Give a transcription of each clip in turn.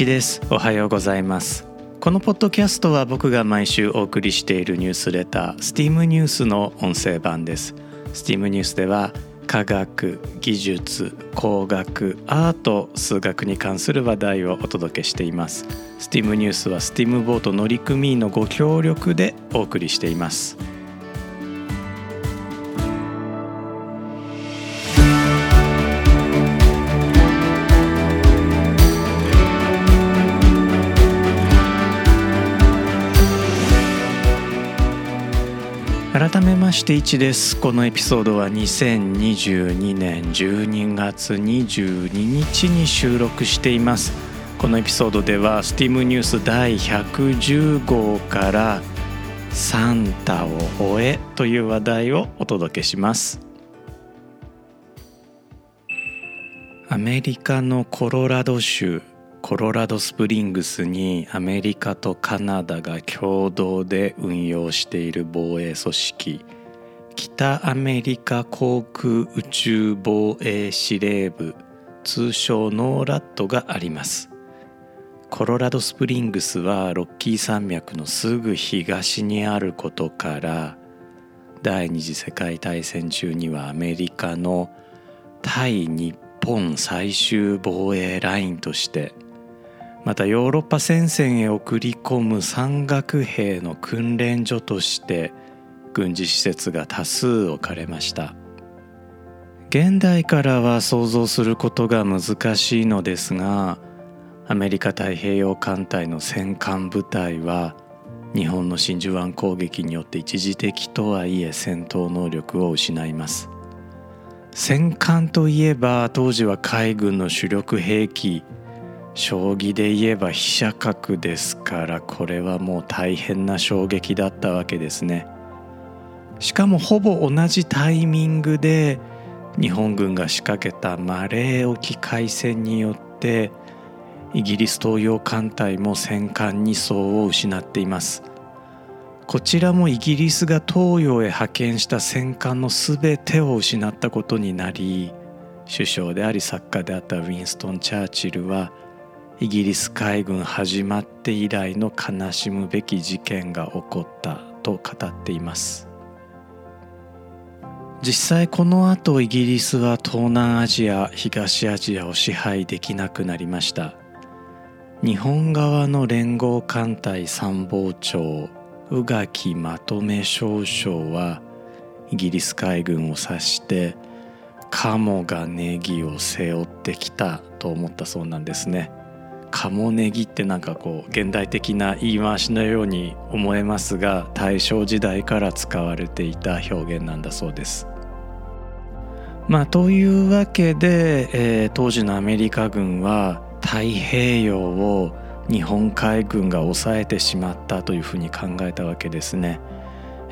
一です。おはようございます。このポッドキャストは僕が毎週お送りしているニュースレター STEAM ニュースの音声版です。STEAM ニュースでは科学技術工学アート数学に関する話題をお届けしています。STEAM ニュースは STEAM ボート乗組員のご協力でお送りしています。まして1です。このエピソードは2022年12月22日に収録しています。このエピソードでは STEAM ニュース第110号からサンタを終えという話題をお届けします。アメリカのコロラド州コロラドスプリングスにアメリカとカナダが共同で運用している防衛組織北アメリカ航空宇宙防衛司令部通称ノーラットがあります。コロラドスプリングスはロッキー山脈のすぐ東にあることから第二次世界大戦中にはアメリカの対日本最終防衛ラインとしてまたヨーロッパ戦線へ送り込む山岳兵の訓練所として軍事施設が多数置かれました。現代からは想像することが難しいのですがアメリカ太平洋艦隊の戦艦部隊は日本の真珠湾攻撃によって一時的とはいえ戦闘能力を失います。戦艦といえば当時は海軍の主力兵器。将棋で言えば飛車角ですからこれはもう大変な衝撃だったわけですね。しかもほぼ同じタイミングで日本軍が仕掛けたマレー沖海戦によってイギリス東洋艦隊も戦艦2艘を失っています。こちらもイギリスが東洋へ派遣した戦艦の全てを失ったことになり首相であり作家であったウィンストン・チャーチルはイギリス海軍始まって以来の悲しむべき事件が起こったと語っています。実際この後イギリスは東南アジア東アジアを支配できなくなりました日本側の連合艦隊参謀長宇垣まとめ少将はイギリス海軍を指してカモがネギを背負ってきたと思ったそうなんですねカモネギってなんかこう現代的な言い回しのように思えますが大正時代から使われていた表現なんだそうです。まあ、というわけで、えー、当時のアメリカ軍は太平洋を日本海軍が抑えてしまったというふうに考えたわけですね。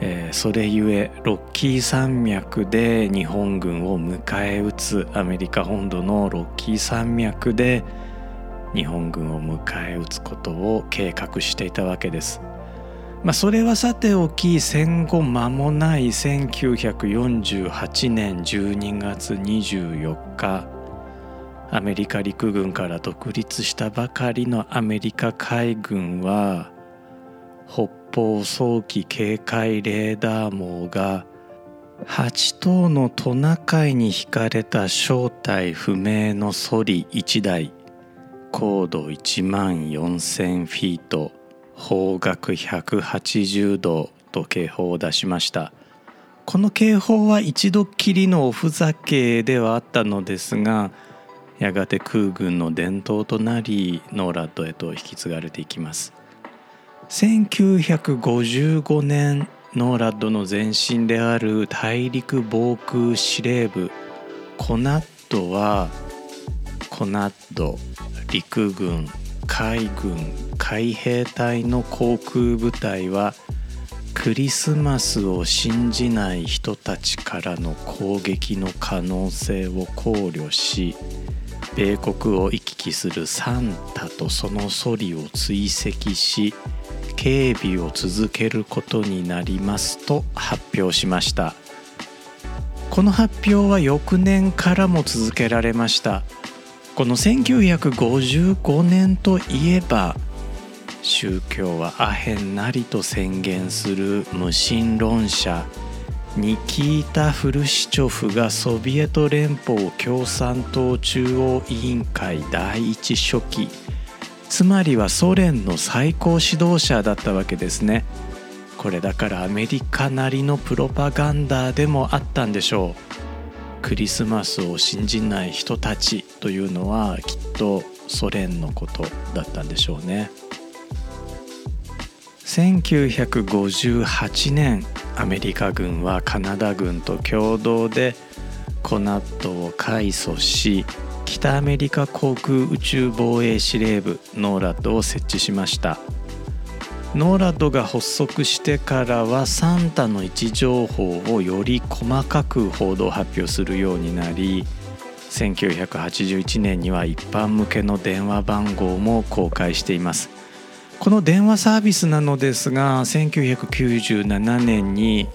えー、それゆえロッキー山脈で日本軍を迎え撃つアメリカ本土のロッキー山脈で日本軍を迎え撃つことを計画していたわけです。まあ、それはさておき戦後間もない1948年12月24日アメリカ陸軍から独立したばかりのアメリカ海軍は北方早期警戒レーダー網が8頭のトナカイに引かれた正体不明のソリ1台高度1万4,000フィート。方角180度と警報を出しました。この警報は一度きりのおふざけではあったのですがやがて空軍の伝統となりノーラッドへと引き継がれていきます。1955年ノーラッドの前身である大陸防空司令部コナッドはコナッド陸軍海軍海兵隊の航空部隊はクリスマスを信じない人たちからの攻撃の可能性を考慮し米国を行き来するサンタとそのソリを追跡し警備を続けることになりますと発表しました。この発表は翌年からも続けられました。この1955年といえば宗教はアヘンなりと宣言する無神論者ニキータ・フルシチョフがソビエト連邦共産党中央委員会第一書記。つまりはソ連の最高指導者だったわけですね。これだからアメリカなりのプロパガンダでもあったんでしょう。クリスマスを信じない人たちというのはきっとソ連のことだったんでしょうね。1958年アメリカ軍はカナダ軍と共同でコナットを改組し北アメリカ航空宇宙防衛司令部ノーラッドを設置しました。ノーラッドが発足してからはサンタの位置情報をより細かく報道発表するようになり1981年には一般向けの電話番号も公開しています。この電話サービスなのですが1997年に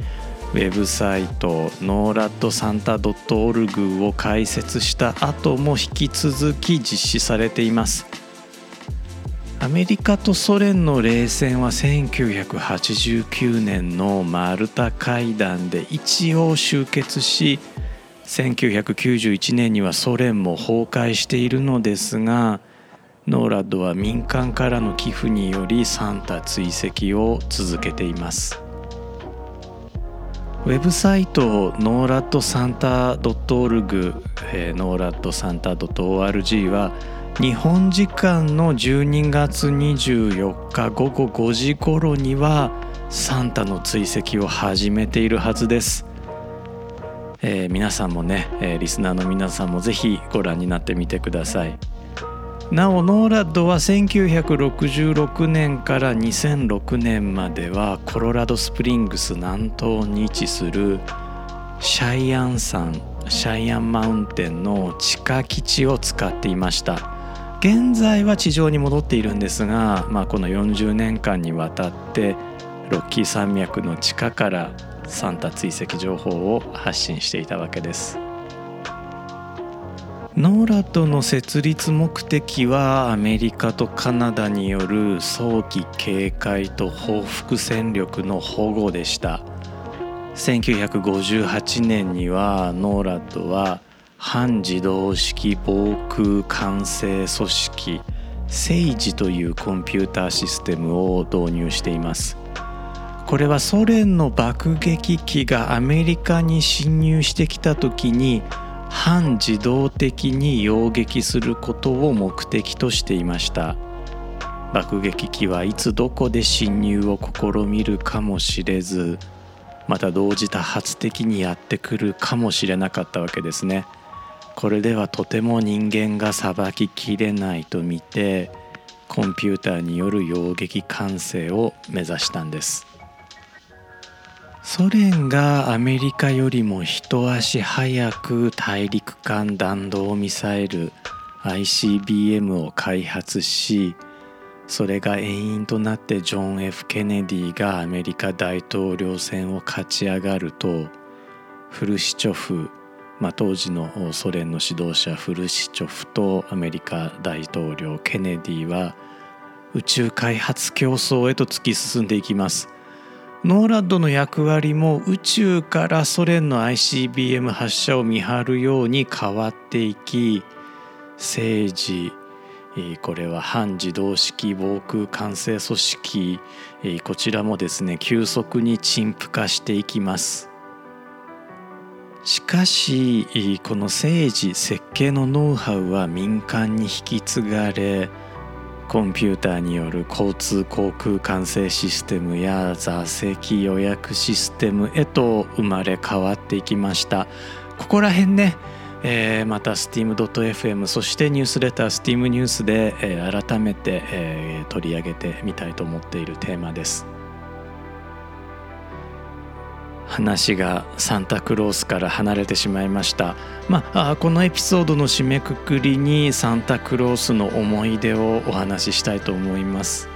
ウェブサイトノーラッドサンタ .org を開設した後も引き続き実施されています。アメリカとソ連の冷戦は1989年のマルタ会談で一応終結し1991年にはソ連も崩壊しているのですがノーラッドは民間からの寄付によりサンタ追跡を続けています。ウェブサイトノーラッドサンタ .org ノーラッドサンタ .org は日本時間の12月24日午後5時頃にはサンタの追跡を始めているはずです、えー、皆さんもね、えー、リスナーの皆さんもぜひご覧になってみてください。なおノーラッドは1966年から2006年まではコロラドスプリングス南東に位置するシャイアン山シャイアンマウンテンの地下基地を使っていました。現在は地上に戻っているんですが、まあ、この40年間にわたってロッキー山脈の地下からサンタ追跡情報を発信していたわけです。ノーラッドの設立目的はアメリカとカナダによる早期警戒と報復戦力の保護でした。1958年にはノーラッドは半自動式防空管制組織セイジというコンピューターシステムを導入しています。これはソ連の爆撃機がアメリカに侵入してきた時に半自動的に擁撃することを目的としていました。爆撃機はいつどこで侵入を試みるかもしれずまた同時多発的にやってくるかもしれなかったわけですね。これではとても人間がさばききれないと見てコンピューターによる擁撃完成を目指したんです。ソ連がアメリカよりも一足早く大陸間弾道ミサイル ICBM を開発しそれが遠因となってジョン・ F・ ケネディがアメリカ大統領選を勝ち上がるとフルシチョフ、まあ、当時のソ連の指導者フルシチョフとアメリカ大統領ケネディは宇宙開発競争へと突き進んでいきます。ノーラッドの役割も宇宙からソ連の ICBM 発射を見張るように変わっていき政治これは反自動式防空管制組織こちらもですね急速に陳腐化していきますしかしこの政治設計のノウハウは民間に引き継がれコンピューターによる交通航空管制システムや座席予約システムへと生まれ変わっていきました。ここら辺ね、えー、また steam.fm そしてニュースレター steam ニュースで、えー、改めて、えー、取り上げてみたいと思っているテーマです。話がサンタクロースから離れてしまいました。まあこのエピソードの締めくくりにサンタクロースの思い出をお話ししたいと思います。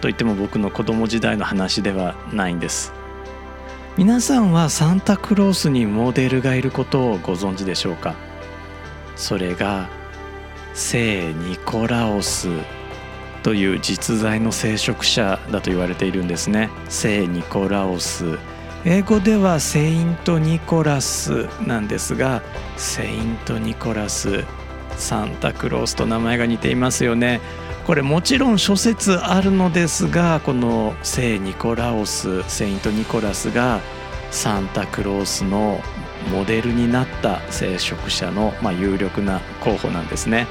といっても僕の子供時代の話ではないんです。皆さんはサンタクロースにモデルがいることをご存知でしょうか？それが聖ニコラオスという実在の聖職者だと言われているんですね。聖ニコラオス。英語ではセイント・ニコラスなんですがセイント・ニコラスサンタクロースと名前が似ていますよねこれもちろん諸説あるのですがこの聖ニコラオスセイント・ニコラスがサンタクロースのモデルになった聖職者の、まあ、有力な候補なんですね。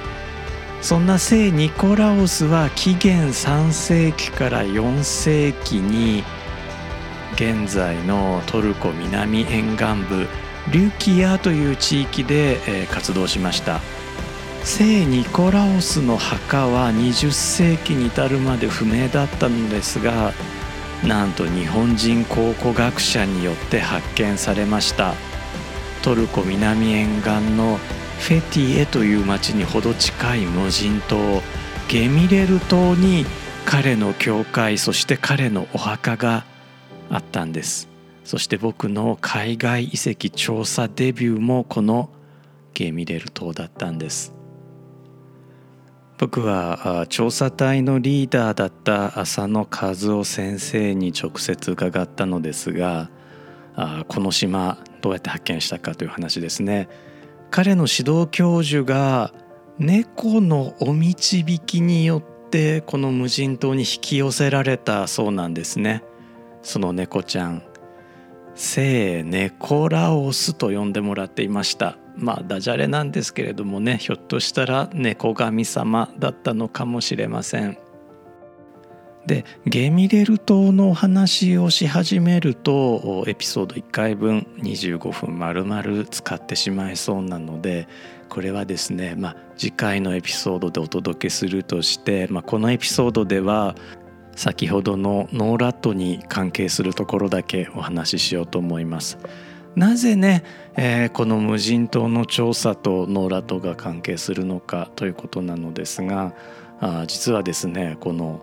そんな聖ニコラオスは紀元3世紀から4世紀に現在のトルコ南沿岸部リュキアという地域で活動しました。聖ニコラオスの墓は20世紀に至るまで不明だったのですがなんと日本人考古学者によって発見されました。トルコ南沿岸のフェティエという町に程近い無人島ゲミレル島に彼の教会そして彼のお墓があったんです。そして僕の海外遺跡調査デビューもこのゲミレル島だったんです。僕は調査隊のリーダーだった浅野和夫先生に直接伺ったのですがこの島どうやって発見したかという話ですね。彼の指導教授が猫のお導きによってこの無人島に引き寄せられたそうなんですね。その猫ちゃん。聖ネコラオスと呼んでもらっていました。まあダジャレなんですけれどもねひょっとしたら猫神様だったのかもしれません。でゲミレル島のお話をし始めるとエピソード1回分25分丸々使ってしまいそうなのでこれはですね、まあ、次回のエピソードでお届けするとして、まあ、このエピソードでは先ほどのノーラットに関係するところだけお話ししようと思います。なぜね、えー、この無人島の調査とノーラットが関係するのかということなのですがあ実はですねこの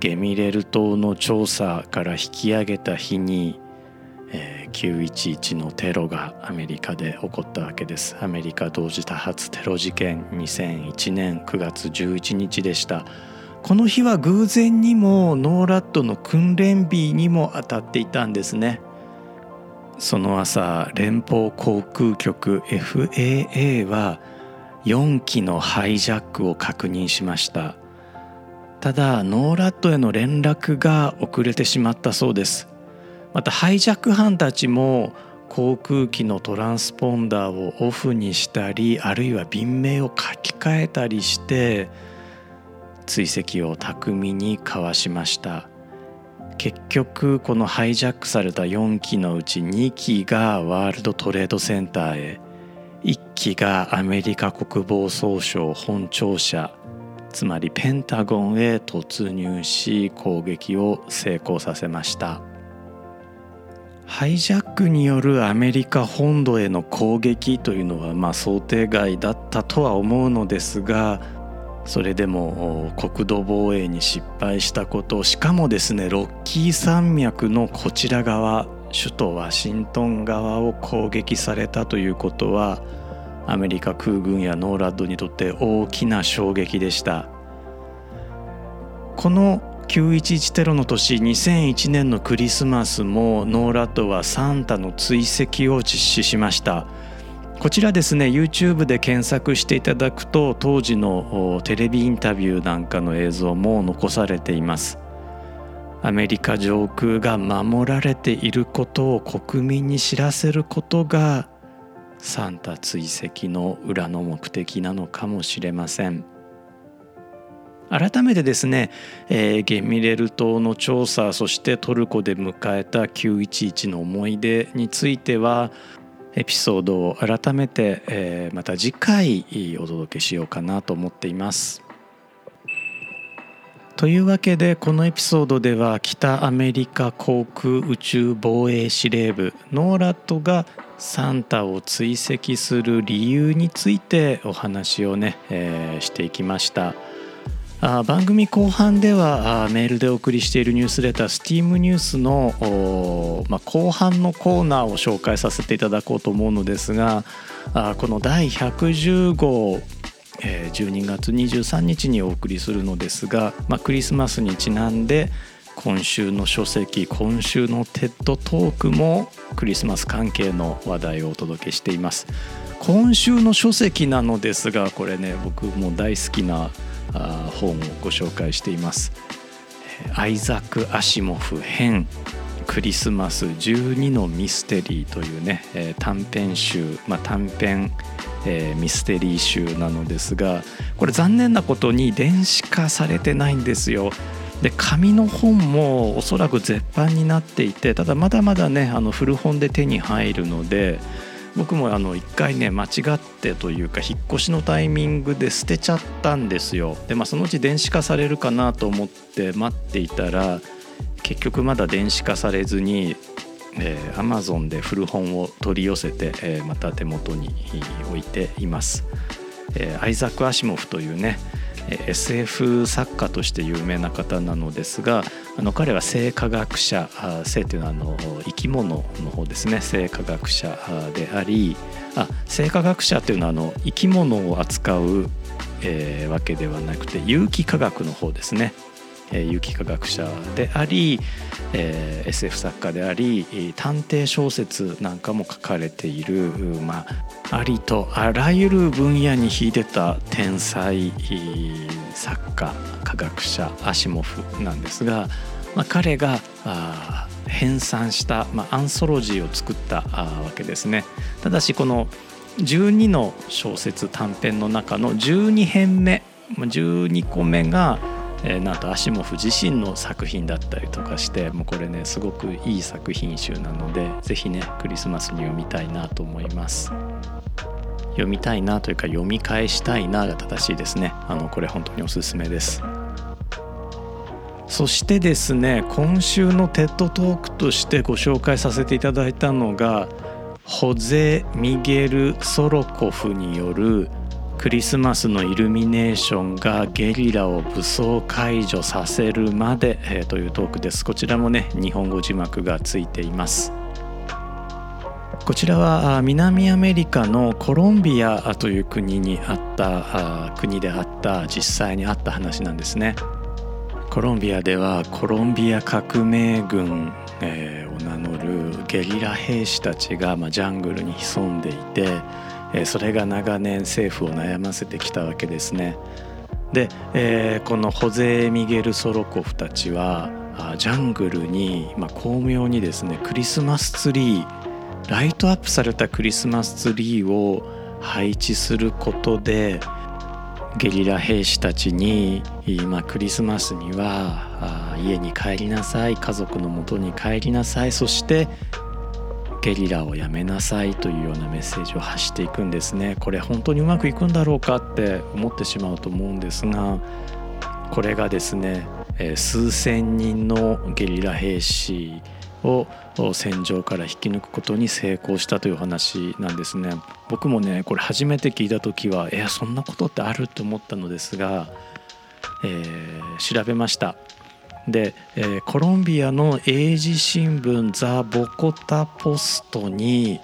ゲミレル島の調査から引き上げた日に、えー、911のテロがアメリカで起こったわけですアメリカ同時多発テロ事件2001年9月11日でしたこの日は偶然にもノーラットの訓練日にも当たっていたんですね。その朝連邦航空局 FAA は4機のハイジャックを確認しました。ただノーラットへの連絡が遅れてしまったそうです。またハイジャック犯たちも航空機のトランスポンダーをオフにしたりあるいは便名を書き換えたりして追跡を巧みに交わしました。結局このハイジャックされた4機のうち2機がワールドトレードセンターへ。1機がアメリカ国防総省本庁舎。つまりペンタゴンへ突入し攻撃を成功させました。ハイジャックによるアメリカ本土への攻撃というのはまあ想定外だったとは思うのですがそれでも国土防衛に失敗したことしかもですねロッキー山脈のこちら側首都ワシントン側を攻撃されたということはアメリカ空軍やノーラッドにとって大きな衝撃でした。この911テロの年2001年のクリスマスもノーラッドはサンタの追跡を実施しました。こちらですね YouTube で検索していただくと当時のテレビインタビューなんかの映像も残されています。アメリカ上空が守られていることを国民に知らせることがサンタ追跡の裏の目的なのかもしれません。改めてですね、えー、ゲミレル島の調査そしてトルコで迎えた911の思い出についてはエピソードを改めて、えー、また次回お届けしようかなと思っています。というわけでこのエピソードでは北アメリカ航空宇宙防衛司令部ノーラットがサンタを追跡する理由についてお話をね、えー、していきましたあ番組後半ではあメールでお送りしているニュースレター STEAM ニュースの、まあ、後半のコーナーを紹介させていただこうと思うのですがあこの第110号12月23日にお送りするのですが、まあ、クリスマスにちなんで今週の書籍今週のテッドトークもクリスマス関係の話題をお届けしています。今週の書籍なのですがこれね僕も大好きな本をご紹介していますアイザク・アシモフ編クリスマス12のミステリーというね、短編集、まあ、短編、えー、ミステリー集なのですがこれ残念なことに電子化されてないんですよ。で紙の本もおそらく絶版になっていてただまだまだねあの古本で手に入るので僕もあの1回ね間違ってというか引っ越しのタイミングで捨てちゃったんですよ。でまあそのうち電子化されるかなと思って待っていたら結局まだ電子化されずにえー、Amazon で古本を取り寄せて、えー、また手元に置いています、えー、アイザック・アシモフというね SF 作家として有名な方なのですがあの彼は生化学者生というのはあの生き物の方ですね。生化学者でありあ生化学者というのはあの生き物を扱う、えー、わけではなくて有機化学の方ですね。有機化学者であり、えー、SF 作家であり探偵小説なんかも書かれている、まあ、ありとあらゆる分野に秀でた天才作家。学者アシモフなんですが、まあ、彼があ編纂した、まあ、アンソロジーを作ったわけですね。ただしこの12の小説短編の中の12編目12個目がえー、なんとアシモフ自身の作品だったりとかしてもうこれねすごくいい作品集なので是非ねクリスマスに読みたいなと思います。読みたいなというか読み返したいなが正しいですね。あのこれ本当におすすめです。そしてですね今週のテッドトークとしてご紹介させていただいたのがホゼ・ミゲル・ソロコフによる「クリスマスのイルミネーションがゲリラを武装解除させるまで、えー、というトークです。こちらもね日本語字幕がついています。こちらは南アメリカのコロンビアという国にあった国であった実際にあった話なんですね。コロンビアではコロンビア革命軍、を名乗るゲリラ兵士たちが、ジャングルに潜んでいてそれが長年政府を悩ませてきたわけですね。で、このホゼ・ミゲル・ソロコフたちはジャングルに、巧妙にですねクリスマスツリーライトアップされたクリスマスツリーを配置することでゲリラ兵士たちに、まあ、クリスマスには家に帰りなさい家族のもとに帰りなさいそしてゲリラをやめなさいというようなメッセージを発していくんですね。これ本当にうまくいくんだろうかって思ってしまうと思うんですがこれがですね数千人のゲリラ兵士を戦場から引き抜くことに成功したという話なんですね。僕もねこれ初めて聞いた時はえそんなことってあると思ったのですが、えー、調べました。で、えー、コロンビアの英字新聞ザ・ボコタ・ポストに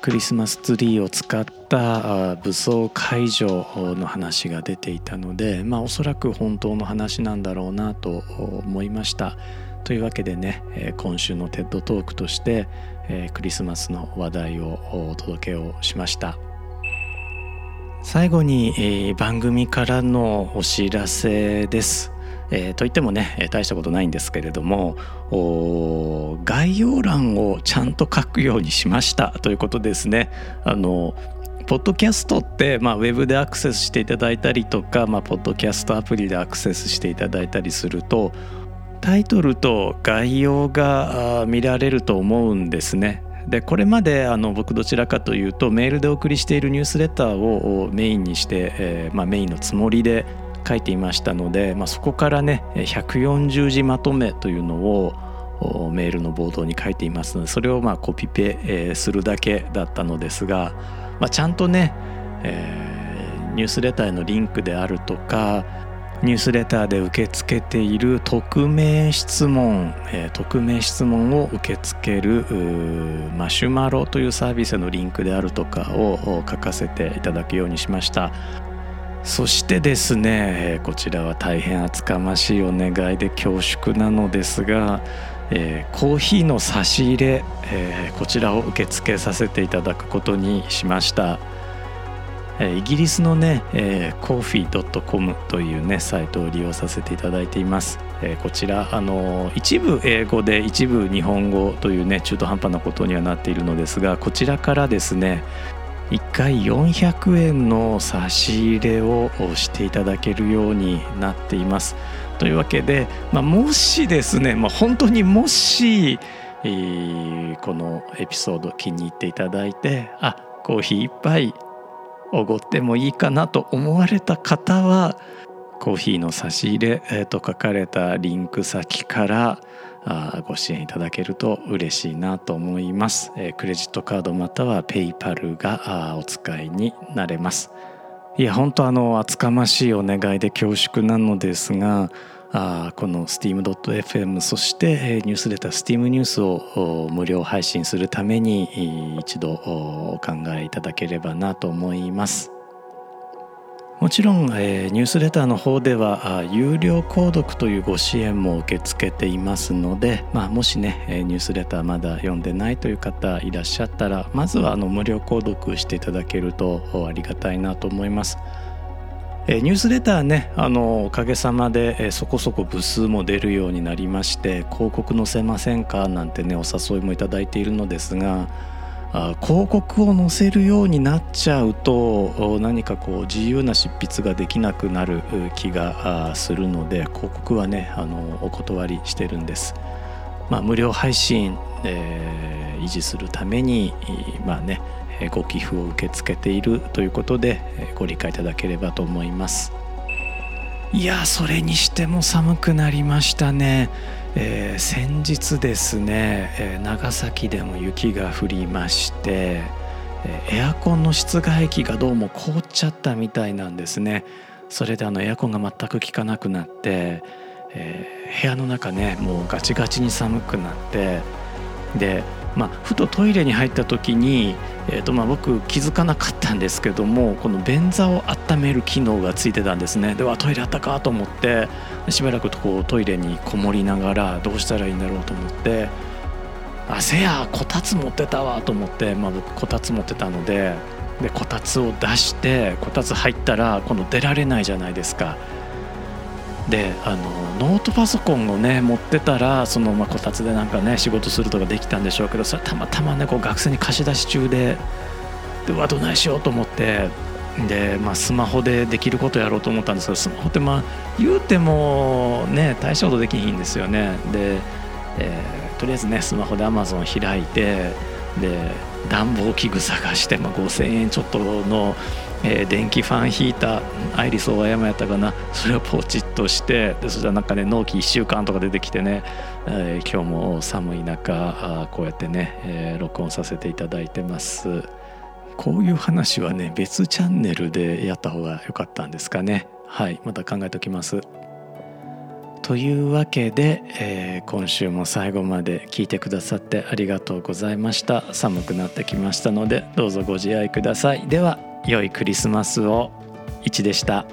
クリスマスツリーを使った武装解除の話が出ていたのでまあおそらく本当の話なんだろうなと思いました。というわけでね今週のテッドトークとしてクリスマスの話題をお届けをしました。最後に番組からのお知らせです。え、といってもね大したことないんですけれども概要欄をちゃんと書くようにしました。ということですね。あのポッドキャストって、まあ、ウェブでアクセスしていただいたりとか、まあ、ポッドキャストアプリでアクセスしていただいたりするとタイトルと概要が見られると思うんですね。でこれまであの僕どちらかというとメールでお送りしているニュースレターをメインにして、えーまあ、メインのつもりで書いていましたので、まあ、そこからね140字まとめというのをメールの冒頭に書いていますのでそれをまコピペするだけだったのですが、まあ、ちゃんとね、えー、ニュースレターへのリンクであるとかニュースレターで受け付けている匿名質問、えー、匿名質問を受け付けるマシュマロというサービスへのリンクであるとかを書かせていただくようにしました。そしてですねえこちらは大変厚かましいお願いで恐縮なのですが、えー、コーヒーの差し入れ、え、こちらを受け付けさせていただくことにしました。イギリスのね、えー、コーフィー .com というねサイトを利用させていただいています、えー、こちらあの一部英語で一部日本語というね中途半端なことにはなっているのですがこちらからですね1回400円の差し入れをしていただけるようになっています。というわけで、まあ、もしですね、まあ、本当にもし、えー、このエピソード気に入っていただいてあコーヒー一杯おごってもいいかなと思われた方はコーヒーの差し入れ、と書かれたリンク先からご支援いただけると嬉しいなと思います、クレジットカードまたはペイパルがお使いになれます。いや本当あの厚かましいお願いで恐縮なのですがあこの steam.fm そしてニュースレター Steam ニュースを無料配信するために一度お考えいただければなと思いますもちろん、え、ニュースレターの方では有料購読というご支援も受け付けていますので、まあ、もしねニュースレターまだ読んでないという方いらっしゃったらまずはあの無料購読していただけるとありがたいなと思います。えニュースレターねあのおかげさまで、えそこそこ部数も出るようになりまして広告載せませんか？なんてねお誘いもいただいているのですがあ広告を載せるようになっちゃうと何かこう自由な執筆ができなくなる気がするので広告はねあのお断りしてるんです。まあ、無料配信、えー、維持するためにまあねご寄付を受け付けているということでご理解いただければと思います。いやそれにしても寒くなりましたね、えー、先日ですね、え、長崎でも雪が降りましてエアコンの室外機がどうも凍っちゃったみたいなんですね。それであのエアコンが全く効かなくなって、えー、部屋の中ねもうガチガチに寒くなってでまあ、ふとトイレに入った時に、えーとまあ、僕気づかなかったんですけどもこの便座を温める機能がついてたんですねではトイレあったかと思ってしばらくとこうトイレにこもりながらどうしたらいいんだろうと思ってあせやこたつ持ってたわと思って、まあ、僕こたつ持ってたのででこたつを出してこたつ入ったら今度出られないじゃないですか。であのノートパソコンをね持ってたらその、まあ、こたつでなんかね仕事するとかできたんでしょうけどそれたまたまねこう学生に貸し出し中ででうわどないしようと思ってで、まあ、スマホでできることやろうと思ったんですけどスマホってまあ言うてもね大したことできひんですよね。で、えー、とりあえずねスマホで Amazon 開いてで暖房器具探して、まあ、5000円ちょっとのえー、電気ファンヒーターアイリスオーヤマやったかな。それをポチッとしてでそしたらなんかね納期1週間とか出てきてね、えー、今日も寒い中あこうやってね、えー、録音させていただいてます。こういう話はね別チャンネルでやった方が良かったんですかね。はいまた考えておきます。というわけで、えー、今週も最後まで聞いてくださってありがとうございました。寒くなってきましたのでどうぞご自愛ください。では良いクリスマスを。1でした。